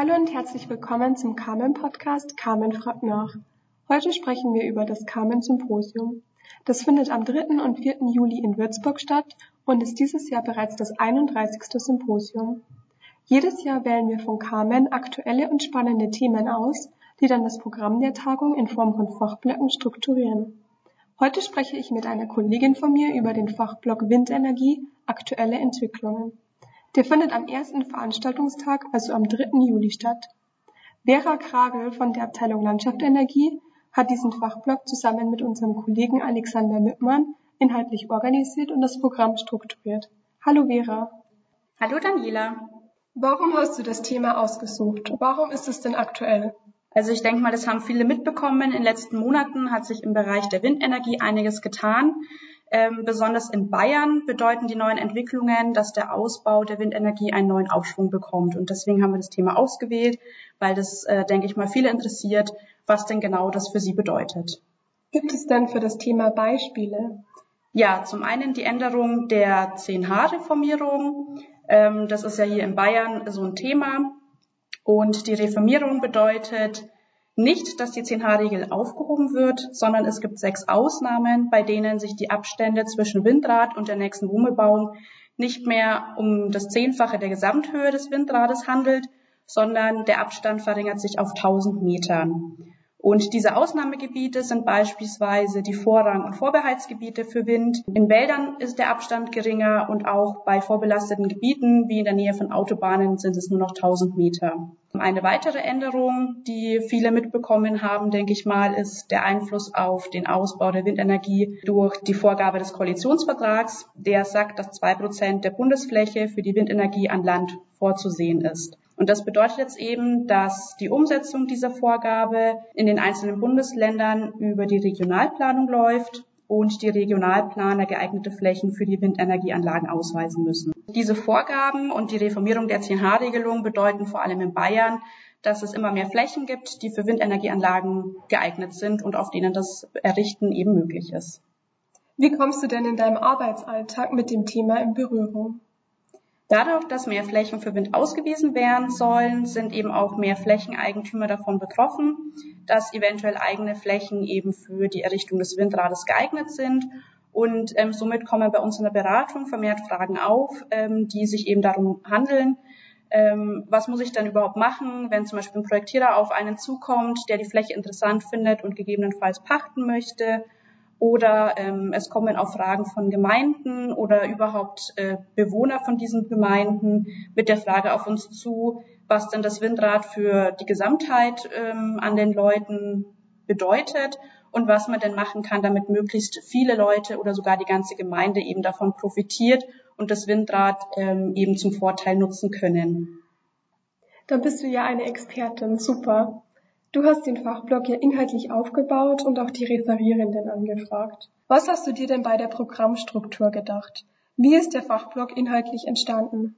Hallo und herzlich willkommen zum Carmen Podcast Carmen fragt nach. Heute sprechen wir über das Carmen Symposium. Das findet am 3. und 4. Juli in Würzburg statt und ist dieses Jahr bereits das 31. Symposium. Jedes Jahr wählen wir von Carmen aktuelle und spannende Themen aus, die dann das Programm der Tagung in Form von Fachblöcken strukturieren. Heute spreche ich mit einer Kollegin von mir über den Fachblock Windenergie, aktuelle Entwicklungen. Der findet am ersten Veranstaltungstag, also am 3. Juli statt. Vera Kragel von der Abteilung Landschaft Energie hat diesen Fachblock zusammen mit unserem Kollegen Alexander Mittmann inhaltlich organisiert und das Programm strukturiert. Hallo Vera. Hallo Daniela. Warum hast du das Thema ausgesucht? Warum ist es denn aktuell? Also ich denke mal, das haben viele mitbekommen. In den letzten Monaten hat sich im Bereich der Windenergie einiges getan. Ähm, besonders in Bayern bedeuten die neuen Entwicklungen, dass der Ausbau der Windenergie einen neuen Aufschwung bekommt. Und deswegen haben wir das Thema ausgewählt, weil das, äh, denke ich mal, viele interessiert, was denn genau das für sie bedeutet. Gibt es denn für das Thema Beispiele? Ja, zum einen die Änderung der 10H-Reformierung. Ähm, das ist ja hier in Bayern so ein Thema. Und die Reformierung bedeutet, nicht, dass die 10H-Regel aufgehoben wird, sondern es gibt sechs Ausnahmen, bei denen sich die Abstände zwischen Windrad und der nächsten Wurmelbauung nicht mehr um das Zehnfache der Gesamthöhe des Windrades handelt, sondern der Abstand verringert sich auf 1000 Metern. Und diese Ausnahmegebiete sind beispielsweise die Vorrang- und Vorbehaltsgebiete für Wind. In Wäldern ist der Abstand geringer und auch bei vorbelasteten Gebieten wie in der Nähe von Autobahnen sind es nur noch 1000 Meter. Eine weitere Änderung, die viele mitbekommen haben, denke ich mal, ist der Einfluss auf den Ausbau der Windenergie durch die Vorgabe des Koalitionsvertrags, der sagt, dass zwei Prozent der Bundesfläche für die Windenergie an Land vorzusehen ist. Und das bedeutet jetzt eben, dass die Umsetzung dieser Vorgabe in den einzelnen Bundesländern über die Regionalplanung läuft und die Regionalplaner geeignete Flächen für die Windenergieanlagen ausweisen müssen. Diese Vorgaben und die Reformierung der 10H-Regelung bedeuten vor allem in Bayern, dass es immer mehr Flächen gibt, die für Windenergieanlagen geeignet sind und auf denen das Errichten eben möglich ist. Wie kommst du denn in deinem Arbeitsalltag mit dem Thema in Berührung? Dadurch, dass mehr Flächen für Wind ausgewiesen werden sollen, sind eben auch mehr Flächeneigentümer davon betroffen, dass eventuell eigene Flächen eben für die Errichtung des Windrades geeignet sind. Und ähm, somit kommen bei uns in der Beratung vermehrt Fragen auf, ähm, die sich eben darum handeln, ähm, was muss ich dann überhaupt machen, wenn zum Beispiel ein Projektierer auf einen zukommt, der die Fläche interessant findet und gegebenenfalls pachten möchte oder ähm, es kommen auch Fragen von Gemeinden oder überhaupt äh, Bewohner von diesen Gemeinden mit der Frage auf uns zu, was denn das Windrad für die Gesamtheit ähm, an den Leuten bedeutet und was man denn machen kann, damit möglichst viele Leute oder sogar die ganze Gemeinde eben davon profitiert und das Windrad ähm, eben zum Vorteil nutzen können. Da bist du ja eine Expertin, super. Du hast den Fachblock ja inhaltlich aufgebaut und auch die Referierenden angefragt. Was hast du dir denn bei der Programmstruktur gedacht? Wie ist der Fachblock inhaltlich entstanden?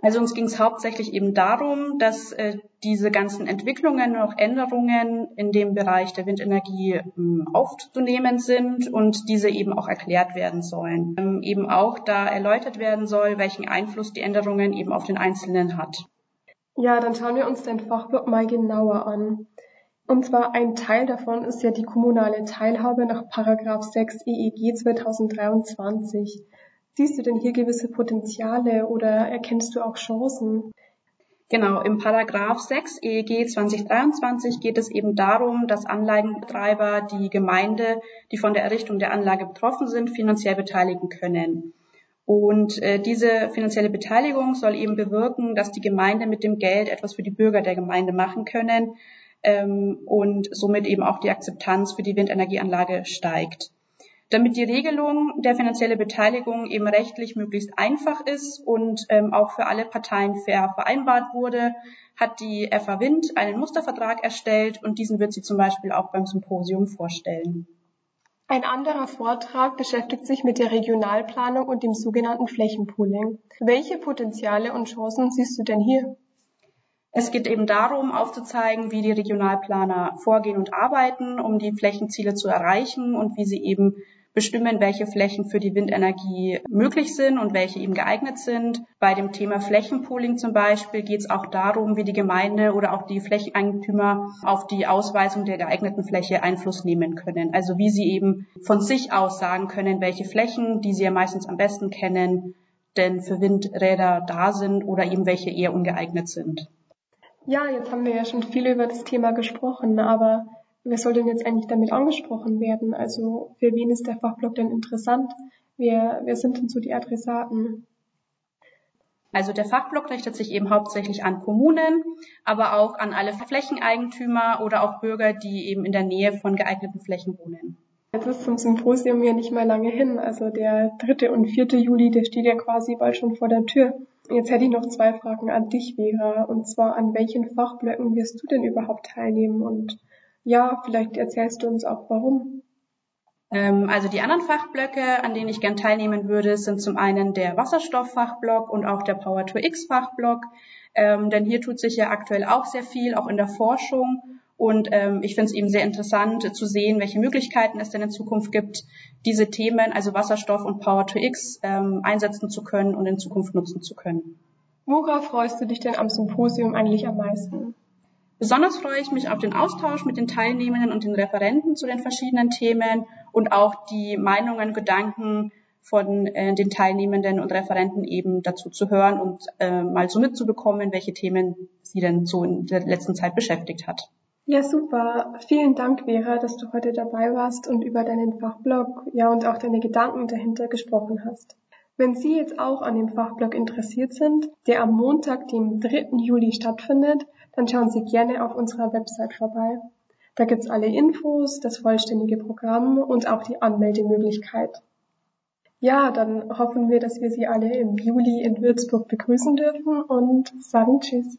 Also uns ging es hauptsächlich eben darum, dass äh, diese ganzen Entwicklungen und auch Änderungen in dem Bereich der Windenergie ähm, aufzunehmen sind und diese eben auch erklärt werden sollen. Ähm, eben auch da erläutert werden soll, welchen Einfluss die Änderungen eben auf den Einzelnen hat. Ja, dann schauen wir uns den Fachblock mal genauer an. Und zwar ein Teil davon ist ja die kommunale Teilhabe nach Paragraph 6 EEG 2023. Siehst du denn hier gewisse Potenziale oder erkennst du auch Chancen? Genau, im Paragraph 6 EEG 2023 geht es eben darum, dass Anlagenbetreiber die Gemeinde, die von der Errichtung der Anlage betroffen sind, finanziell beteiligen können. Und äh, diese finanzielle Beteiligung soll eben bewirken, dass die Gemeinde mit dem Geld etwas für die Bürger der Gemeinde machen können, ähm, und somit eben auch die Akzeptanz für die Windenergieanlage steigt. Damit die Regelung der finanziellen Beteiligung eben rechtlich möglichst einfach ist und ähm, auch für alle Parteien fair vereinbart wurde, hat die FA Wind einen Mustervertrag erstellt und diesen wird sie zum Beispiel auch beim Symposium vorstellen. Ein anderer Vortrag beschäftigt sich mit der Regionalplanung und dem sogenannten Flächenpooling. Welche Potenziale und Chancen siehst du denn hier? Es geht eben darum, aufzuzeigen, wie die Regionalplaner vorgehen und arbeiten, um die Flächenziele zu erreichen und wie sie eben bestimmen, welche Flächen für die Windenergie möglich sind und welche eben geeignet sind. Bei dem Thema Flächenpooling zum Beispiel geht es auch darum, wie die Gemeinde oder auch die Flächeneigentümer auf die Ausweisung der geeigneten Fläche Einfluss nehmen können. Also wie sie eben von sich aus sagen können, welche Flächen, die sie ja meistens am besten kennen, denn für Windräder da sind oder eben welche eher ungeeignet sind. Ja, jetzt haben wir ja schon viel über das Thema gesprochen, aber wer soll denn jetzt eigentlich damit angesprochen werden? Also für wen ist der Fachblock denn interessant? Wer, wer sind denn so die Adressaten? Also der Fachblock richtet sich eben hauptsächlich an Kommunen, aber auch an alle Flächeneigentümer oder auch Bürger, die eben in der Nähe von geeigneten Flächen wohnen. Jetzt ist zum Symposium ja nicht mehr lange hin. Also der 3. und 4. Juli, der steht ja quasi bald schon vor der Tür. Jetzt hätte ich noch zwei Fragen an dich, Vera. Und zwar, an welchen Fachblöcken wirst du denn überhaupt teilnehmen? Und ja, vielleicht erzählst du uns auch warum. Ähm, also die anderen Fachblöcke, an denen ich gern teilnehmen würde, sind zum einen der Wasserstofffachblock und auch der Power to X Fachblock. Ähm, denn hier tut sich ja aktuell auch sehr viel, auch in der Forschung. Und ähm, ich finde es eben sehr interessant zu sehen, welche Möglichkeiten es denn in Zukunft gibt, diese Themen, also Wasserstoff und Power to X, ähm, einsetzen zu können und in Zukunft nutzen zu können. Worauf freust du dich denn am Symposium eigentlich am meisten? Besonders freue ich mich auf den Austausch mit den Teilnehmenden und den Referenten zu den verschiedenen Themen und auch die Meinungen, Gedanken von äh, den Teilnehmenden und Referenten eben dazu zu hören und äh, mal so mitzubekommen, welche Themen sie denn so in der letzten Zeit beschäftigt hat. Ja, super. Vielen Dank, Vera, dass du heute dabei warst und über deinen Fachblog, ja, und auch deine Gedanken dahinter gesprochen hast. Wenn Sie jetzt auch an dem Fachblog interessiert sind, der am Montag, dem 3. Juli stattfindet, dann schauen Sie gerne auf unserer Website vorbei. Da gibt's alle Infos, das vollständige Programm und auch die Anmeldemöglichkeit. Ja, dann hoffen wir, dass wir Sie alle im Juli in Würzburg begrüßen dürfen und sagen Tschüss.